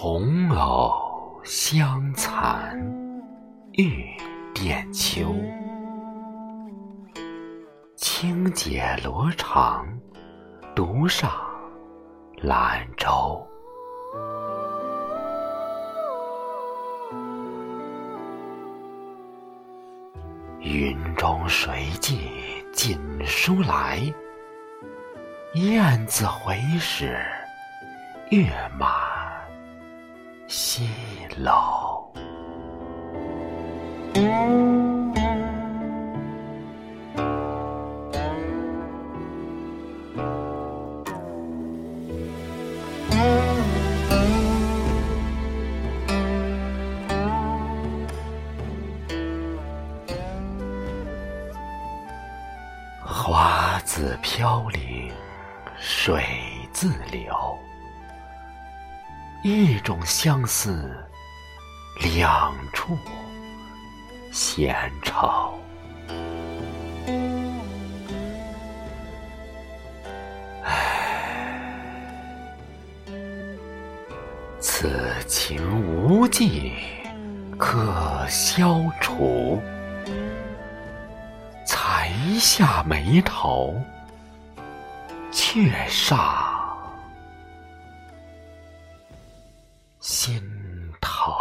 红藕香残玉簟秋，轻解罗裳，独上兰舟。云中谁寄锦书来？雁字回时，月满西楼。花自飘零，水自流，一种相思，两处闲愁。唉，此情无计可消除。才下眉头，却上心头。